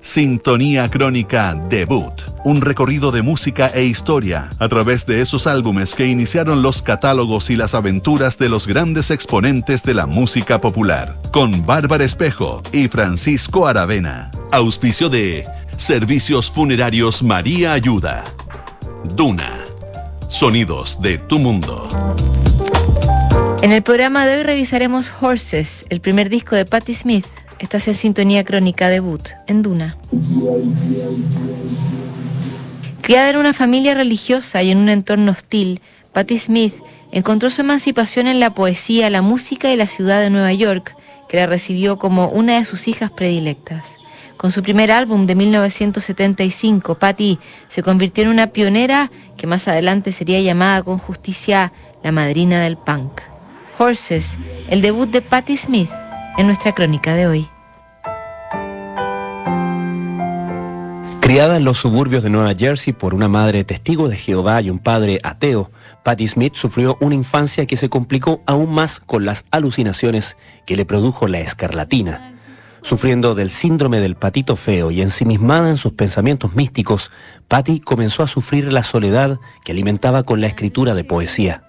Sintonía Crónica Debut, un recorrido de música e historia a través de esos álbumes que iniciaron los catálogos y las aventuras de los grandes exponentes de la música popular, con Bárbara Espejo y Francisco Aravena. Auspicio de Servicios Funerarios María Ayuda. Duna. Sonidos de tu mundo. En el programa de hoy revisaremos Horses, el primer disco de Patti Smith. Estás en sintonía crónica debut en Duna. Criada en una familia religiosa y en un entorno hostil, Patti Smith encontró su emancipación en la poesía, la música y la ciudad de Nueva York, que la recibió como una de sus hijas predilectas. Con su primer álbum de 1975, Patti se convirtió en una pionera que más adelante sería llamada con justicia la madrina del punk. Horses, el debut de Patti Smith en nuestra crónica de hoy. Criada en los suburbios de Nueva Jersey por una madre testigo de Jehová y un padre ateo, Patti Smith sufrió una infancia que se complicó aún más con las alucinaciones que le produjo la escarlatina. Sufriendo del síndrome del patito feo y ensimismada en sus pensamientos místicos, Patty comenzó a sufrir la soledad que alimentaba con la escritura de poesía.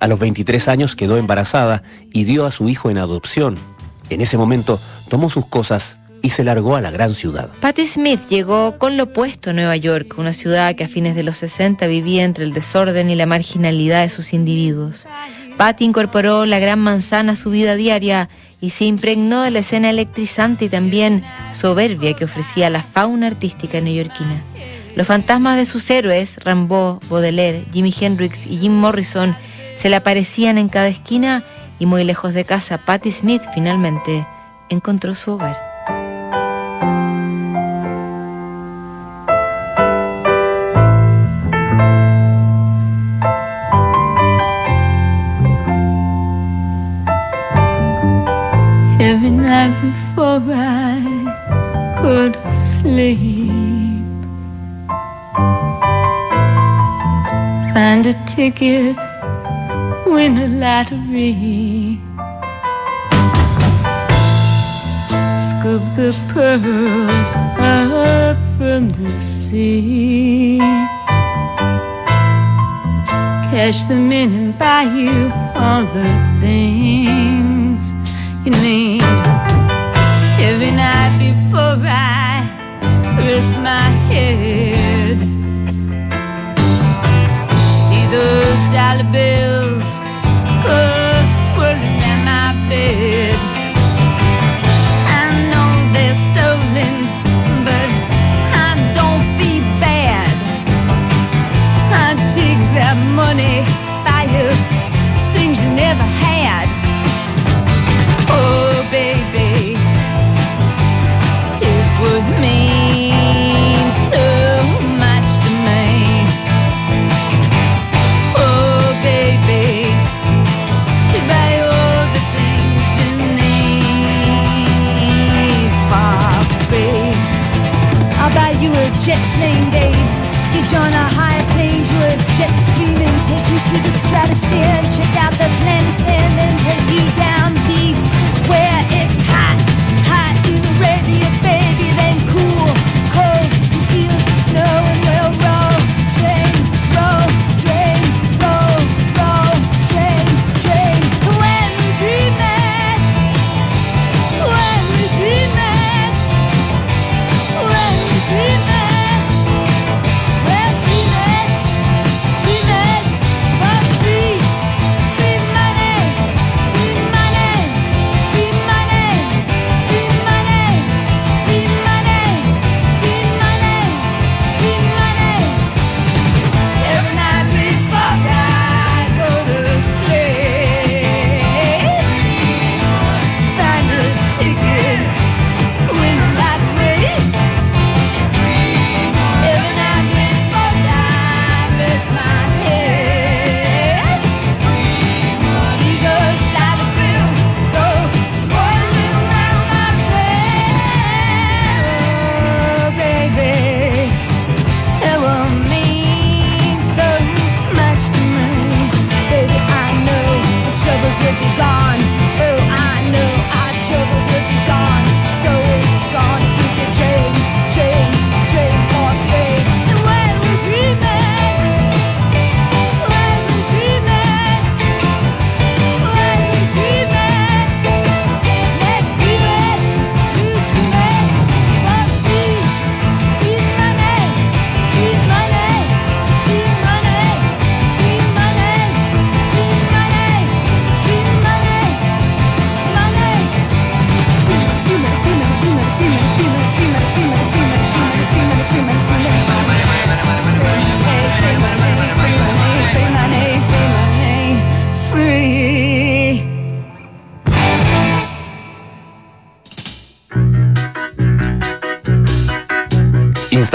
A los 23 años quedó embarazada y dio a su hijo en adopción, en ese momento tomó sus cosas y se largó a la gran ciudad. Patti Smith llegó con lo opuesto a Nueva York, una ciudad que a fines de los 60 vivía entre el desorden y la marginalidad de sus individuos. Patti incorporó la gran manzana a su vida diaria y se impregnó de la escena electrizante y también soberbia que ofrecía la fauna artística neoyorquina. Los fantasmas de sus héroes, Rimbaud, Baudelaire, Jimi Hendrix y Jim Morrison, se le aparecían en cada esquina y muy lejos de casa, Patti Smith finalmente encontró su hogar. Ticket win a lottery. Scoop the pearls up from the sea. Cash them in and buy you all the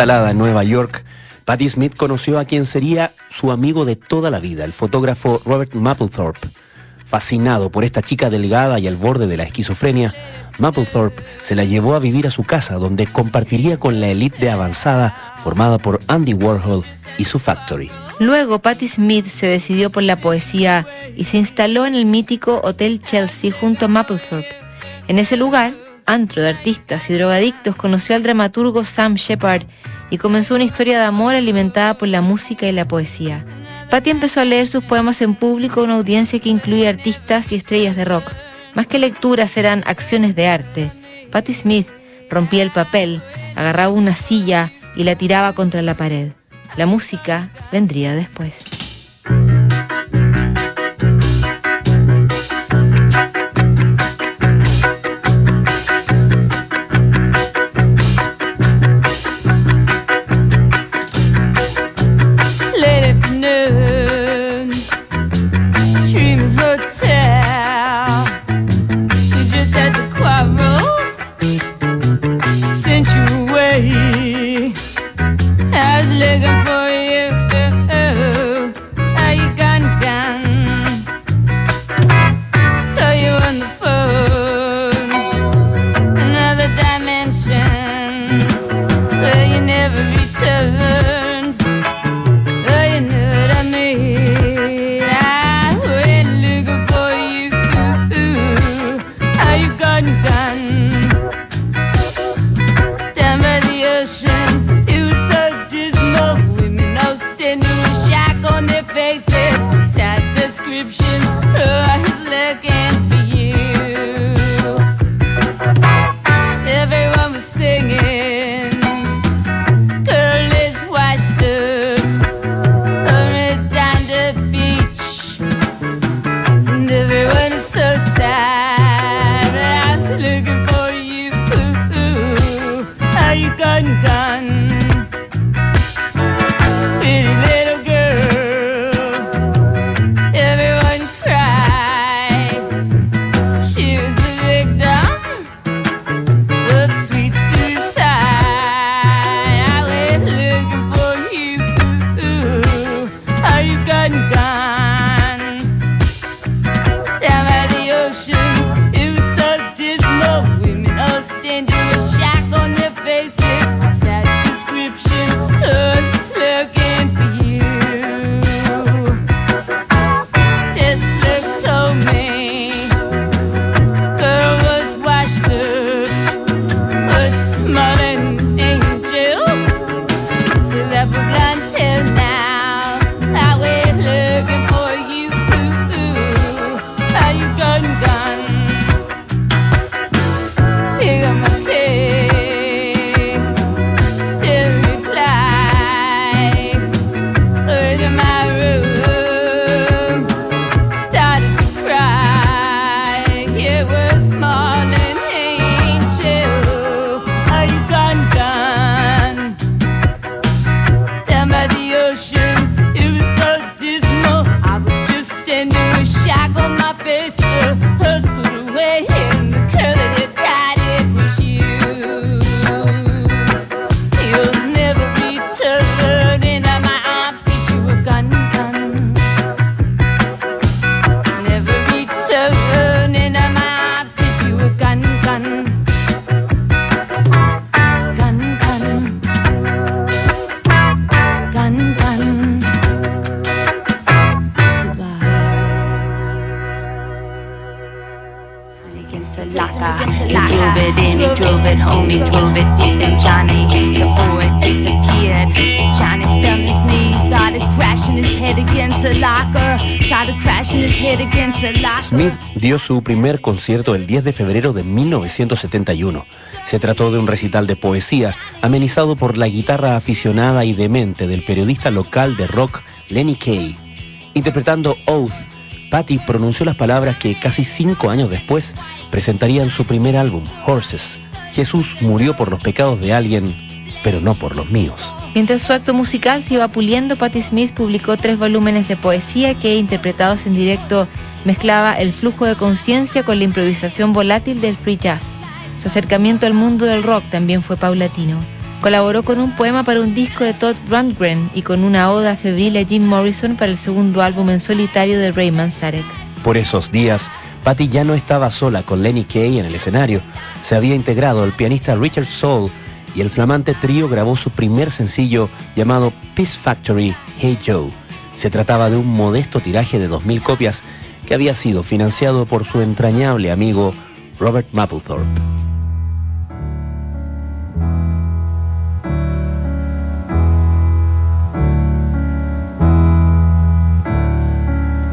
En Nueva York, Patti Smith conoció a quien sería su amigo de toda la vida, el fotógrafo Robert Mapplethorpe. Fascinado por esta chica delgada y al borde de la esquizofrenia, Mapplethorpe se la llevó a vivir a su casa, donde compartiría con la élite de avanzada formada por Andy Warhol y su Factory. Luego, Patti Smith se decidió por la poesía y se instaló en el mítico Hotel Chelsea junto a Mapplethorpe. En ese lugar, antro de artistas y drogadictos, conoció al dramaturgo Sam Shepard y comenzó una historia de amor alimentada por la música y la poesía. Patti empezó a leer sus poemas en público a una audiencia que incluye artistas y estrellas de rock. Más que lecturas eran acciones de arte. Patti Smith rompía el papel, agarraba una silla y la tiraba contra la pared. La música vendría después. Dio su primer concierto el 10 de febrero de 1971. Se trató de un recital de poesía amenizado por la guitarra aficionada y demente del periodista local de rock Lenny Kay. Interpretando Oath, Patty pronunció las palabras que casi cinco años después presentarían su primer álbum, Horses. Jesús murió por los pecados de alguien, pero no por los míos. Mientras su acto musical se iba puliendo, Patti Smith publicó tres volúmenes de poesía que, interpretados en directo, mezclaba el flujo de conciencia con la improvisación volátil del free jazz. Su acercamiento al mundo del rock también fue paulatino. Colaboró con un poema para un disco de Todd Rundgren y con una oda febril a Jim Morrison para el segundo álbum en solitario de Ray Manzarek. Por esos días, Patti ya no estaba sola con Lenny Kay en el escenario. Se había integrado el pianista Richard Soul y el flamante trío grabó su primer sencillo llamado Peace Factory Hey Joe. Se trataba de un modesto tiraje de 2.000 copias que había sido financiado por su entrañable amigo Robert Mapplethorpe.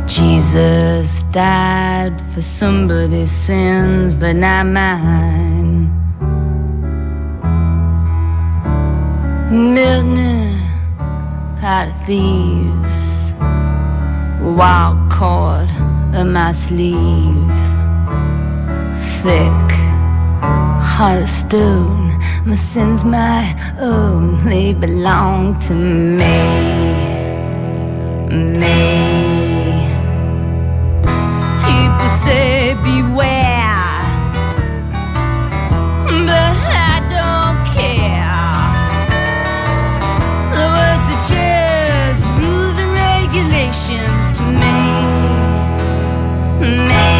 Jesus died for somebody's sins, but not mine. Milton, pot thieves, wild cord of my sleeve, thick, heart of stone. My sins, my own, they belong to me, me. People say beware, Me.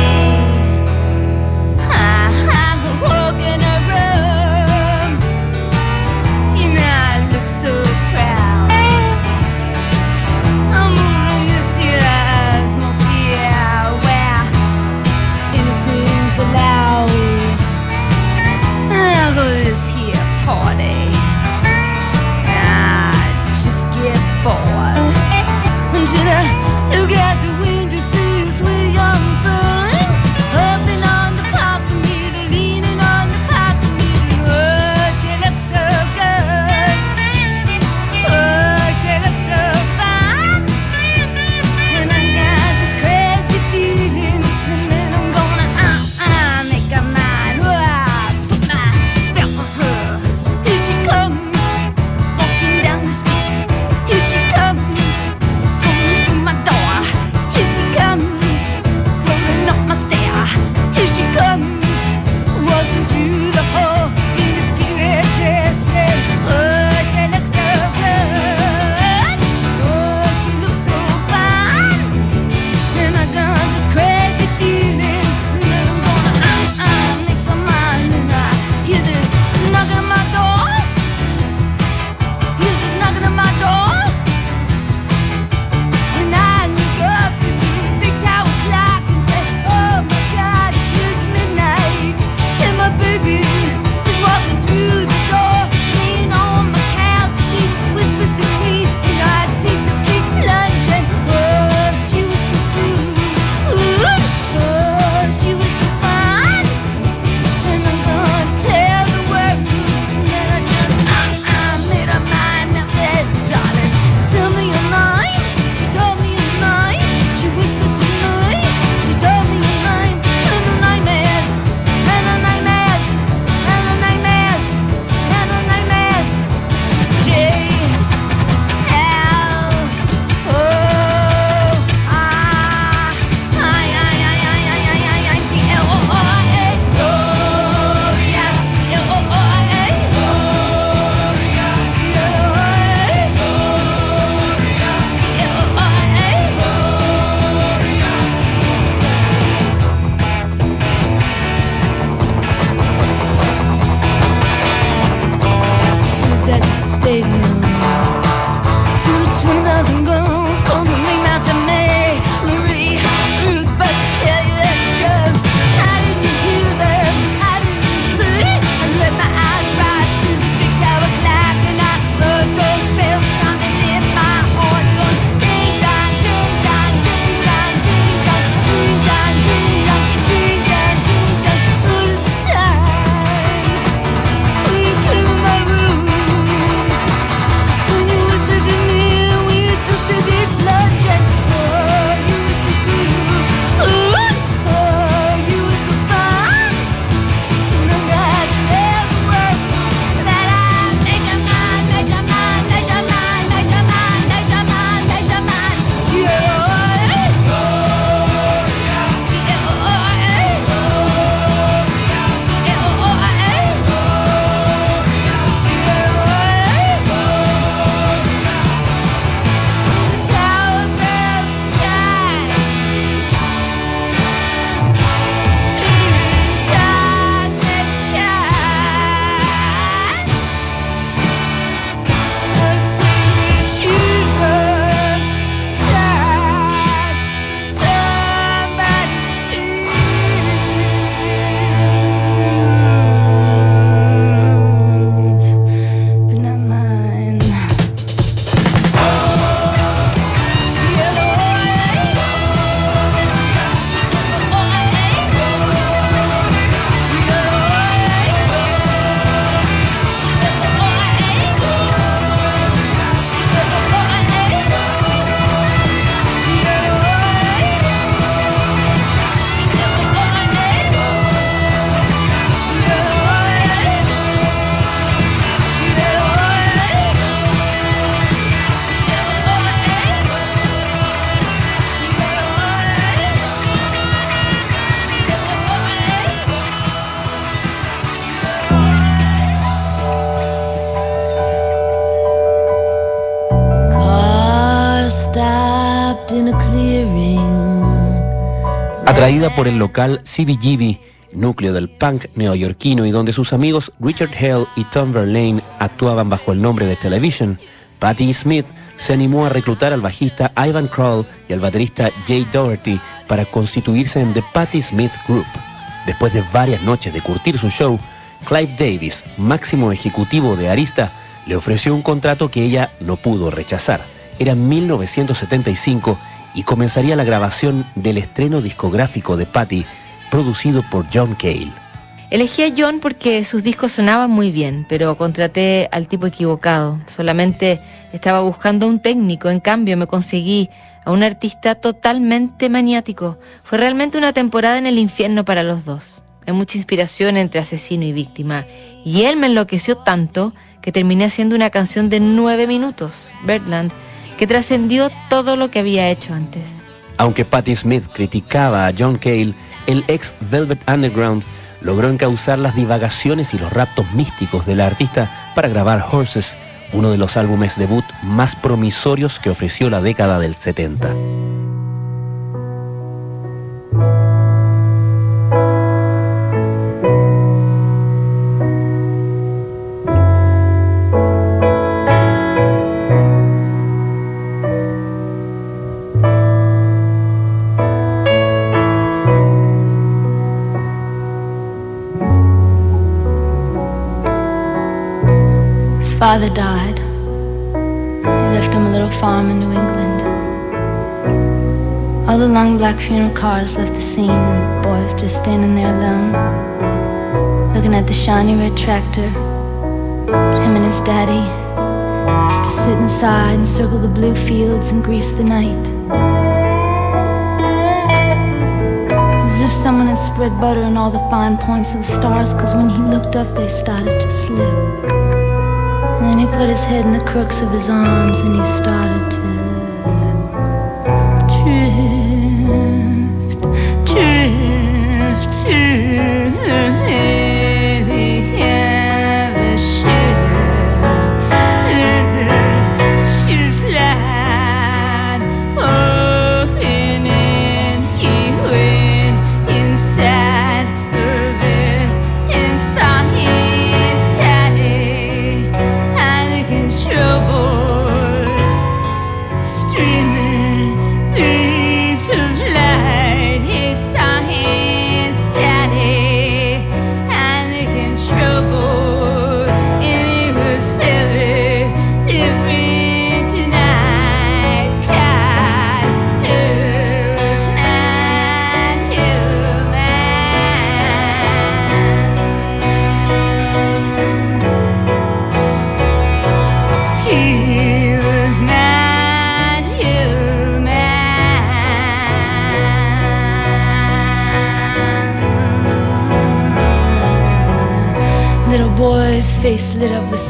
Por el local CBGB, núcleo del punk neoyorquino y donde sus amigos Richard Hell y Tom Verlaine actuaban bajo el nombre de Television, Patti Smith se animó a reclutar al bajista Ivan Kroll y al baterista Jay Doherty para constituirse en The Patti Smith Group. Después de varias noches de curtir su show, Clive Davis, máximo ejecutivo de Arista, le ofreció un contrato que ella no pudo rechazar. Era 1975 y comenzaría la grabación del estreno discográfico de Patti, producido por John Cale. Elegí a John porque sus discos sonaban muy bien, pero contraté al tipo equivocado. Solamente estaba buscando un técnico, en cambio me conseguí a un artista totalmente maniático. Fue realmente una temporada en el infierno para los dos. Hay mucha inspiración entre asesino y víctima. Y él me enloqueció tanto que terminé haciendo una canción de nueve minutos, Birdland, que trascendió todo lo que había hecho antes. Aunque Patti Smith criticaba a John Cale, el ex Velvet Underground logró encauzar las divagaciones y los raptos místicos de la artista para grabar Horses, uno de los álbumes debut más promisorios que ofreció la década del 70. Father died. He left him a little farm in New England. All the long black funeral cars left the scene, and the boys just standing there alone, looking at the shiny red tractor. Him and his daddy used to sit inside and circle the blue fields and grease the night. It was as if someone had spread butter on all the fine points of the stars, cause when he looked up, they started to slip. And then he put his head in the crooks of his arms and he started to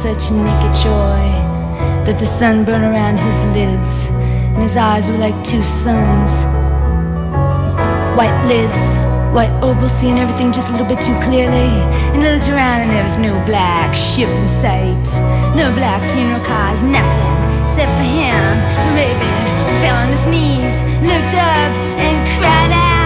such naked joy that the sun burned around his lids, and his eyes were like two suns. White lids, white opal, seeing everything just a little bit too clearly. And he looked around, and there was no black ship in sight, no black funeral cars, nothing except for him. Raven fell on his knees, looked up, and cried out.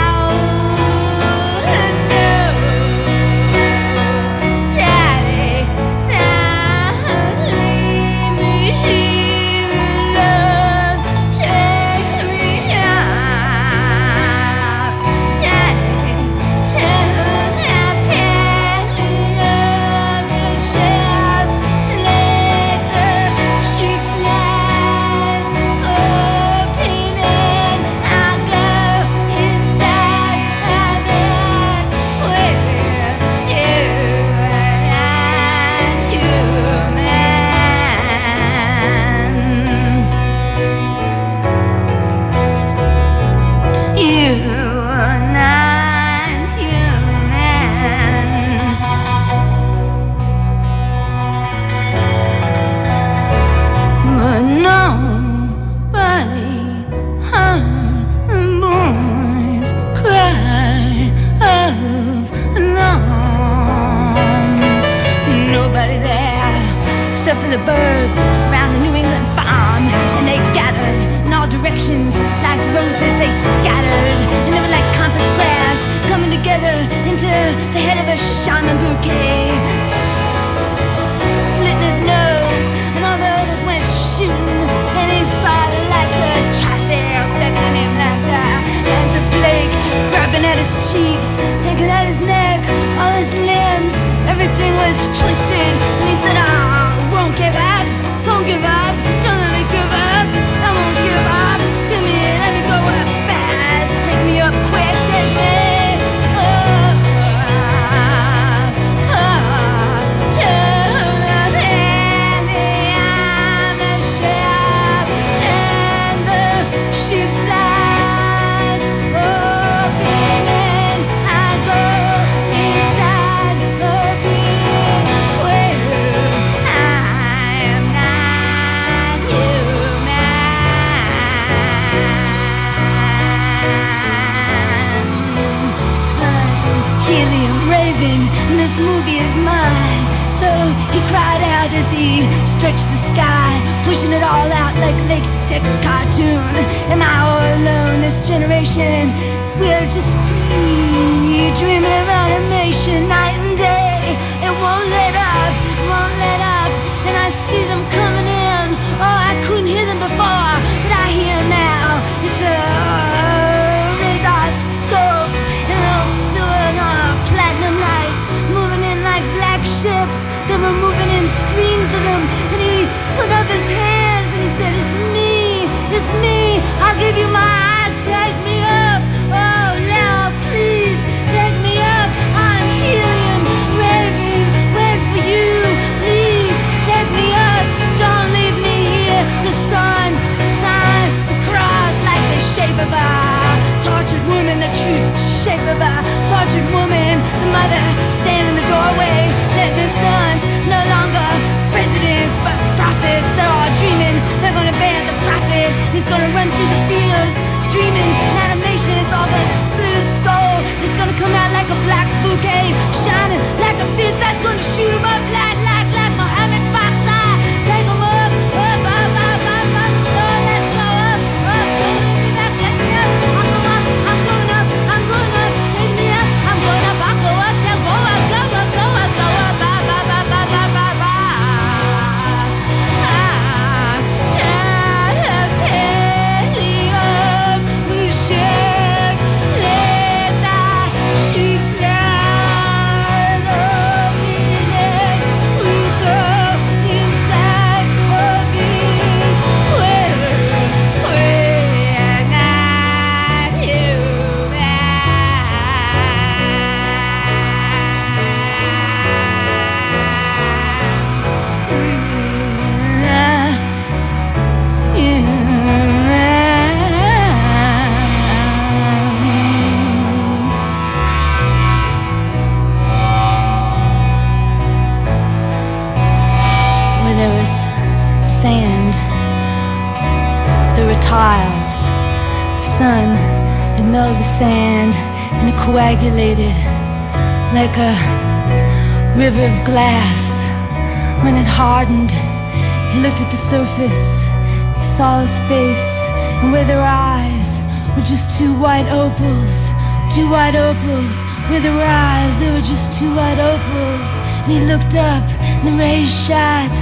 were just two white opals, two white opals. With her eyes, they were just two white opals. And he looked up, and the rays shot,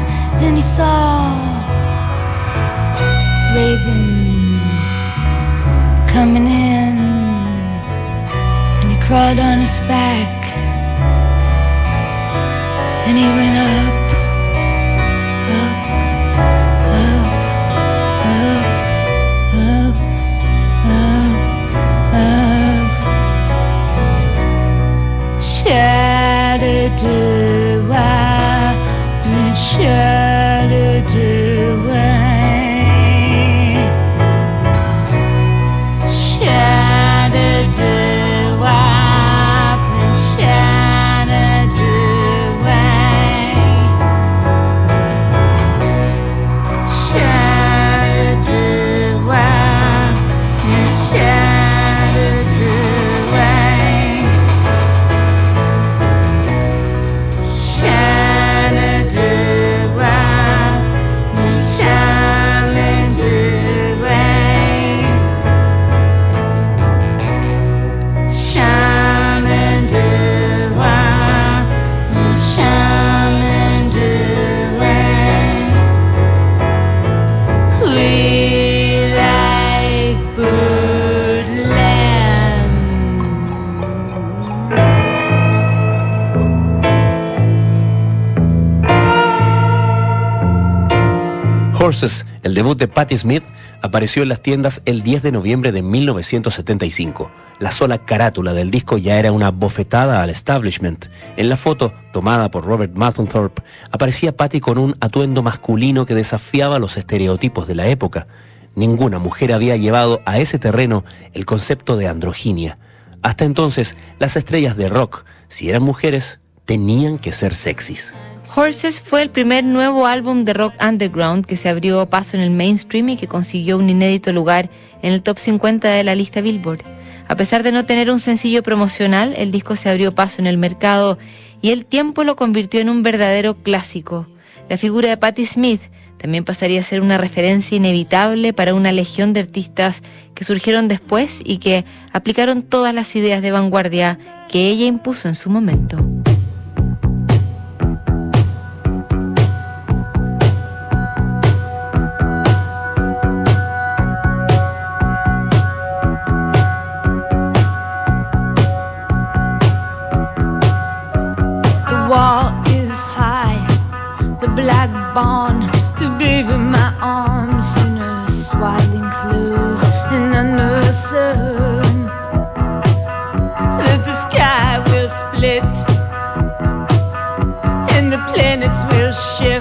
and he saw Raven coming in. And he crawled on his back, and he went up. de voir plus de el debut de Patti Smith, apareció en las tiendas el 10 de noviembre de 1975. La sola carátula del disco ya era una bofetada al establishment. En la foto, tomada por Robert Mapplethorpe, aparecía Patti con un atuendo masculino que desafiaba los estereotipos de la época. Ninguna mujer había llevado a ese terreno el concepto de androginia. Hasta entonces, las estrellas de rock, si eran mujeres, tenían que ser sexys. Horses fue el primer nuevo álbum de rock underground que se abrió paso en el mainstream y que consiguió un inédito lugar en el top 50 de la lista Billboard. A pesar de no tener un sencillo promocional, el disco se abrió paso en el mercado y el tiempo lo convirtió en un verdadero clásico. La figura de Patti Smith también pasaría a ser una referencia inevitable para una legión de artistas que surgieron después y que aplicaron todas las ideas de vanguardia que ella impuso en su momento. Barn, the baby in my arms in a swaddling clothes and under the sun. That the sky will split and the planets will shift.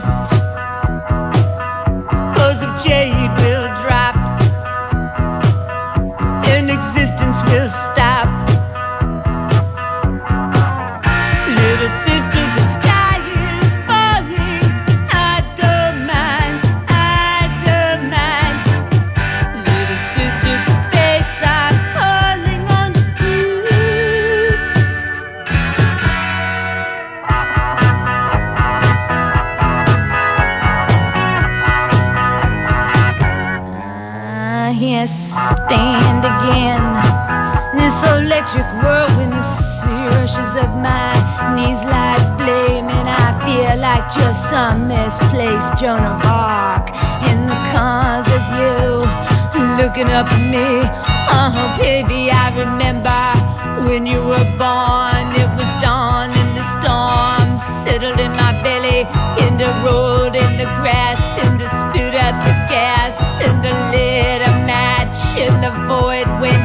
Joan of Arc. In the cars as you looking up at me. Oh, baby, I remember when you were born. It was dawn and the storm settled in my belly, in the road, in the grass, in the spit at the gas, in the lit a match in the void when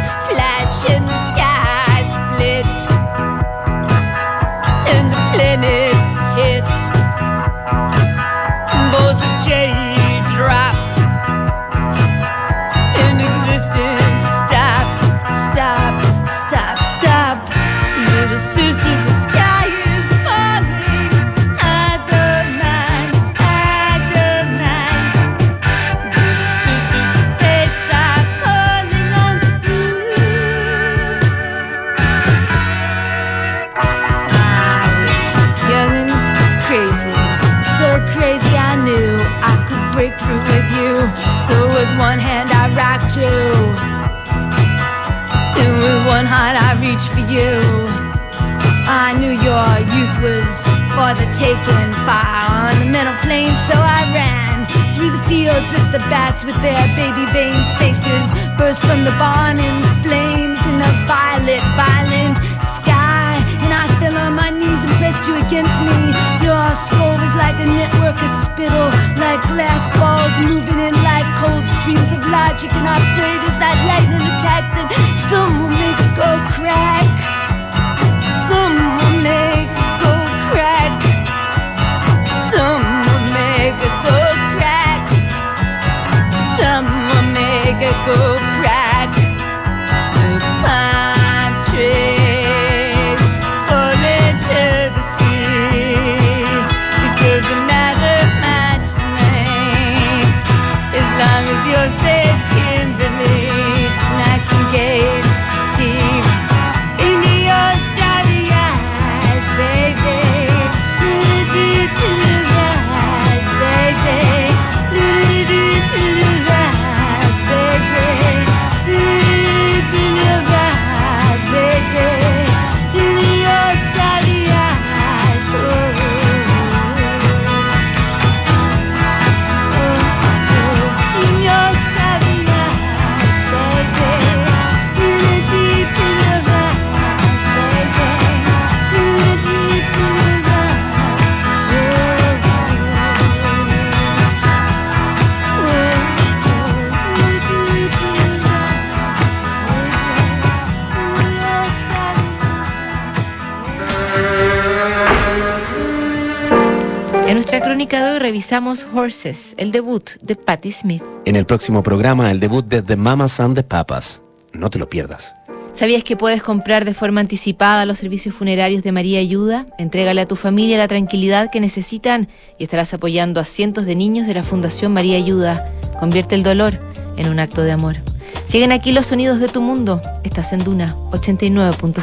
one heart I reached for you. I knew your youth was for the taking, fire on the mental plane, so I ran through the fields as the bats with their baby vein faces burst from the barn in flames in the violet, violent sky. And I fell on my knees and pressed you against me. Your skull was like a network of spittle, like glass balls moving in like cold streams logic. And prayed as that lightning attack, then some will make it go crack. Some will make it go crack. Some will make it go crack. Some will make it go Revisamos Horses, el debut de Patti Smith. En el próximo programa, el debut de The Mamas and the Papas. No te lo pierdas. ¿Sabías que puedes comprar de forma anticipada los servicios funerarios de María Ayuda? Entrégale a tu familia la tranquilidad que necesitan y estarás apoyando a cientos de niños de la Fundación María Ayuda. Convierte el dolor en un acto de amor. Siguen aquí los sonidos de tu mundo. Estás en Duna 89.7.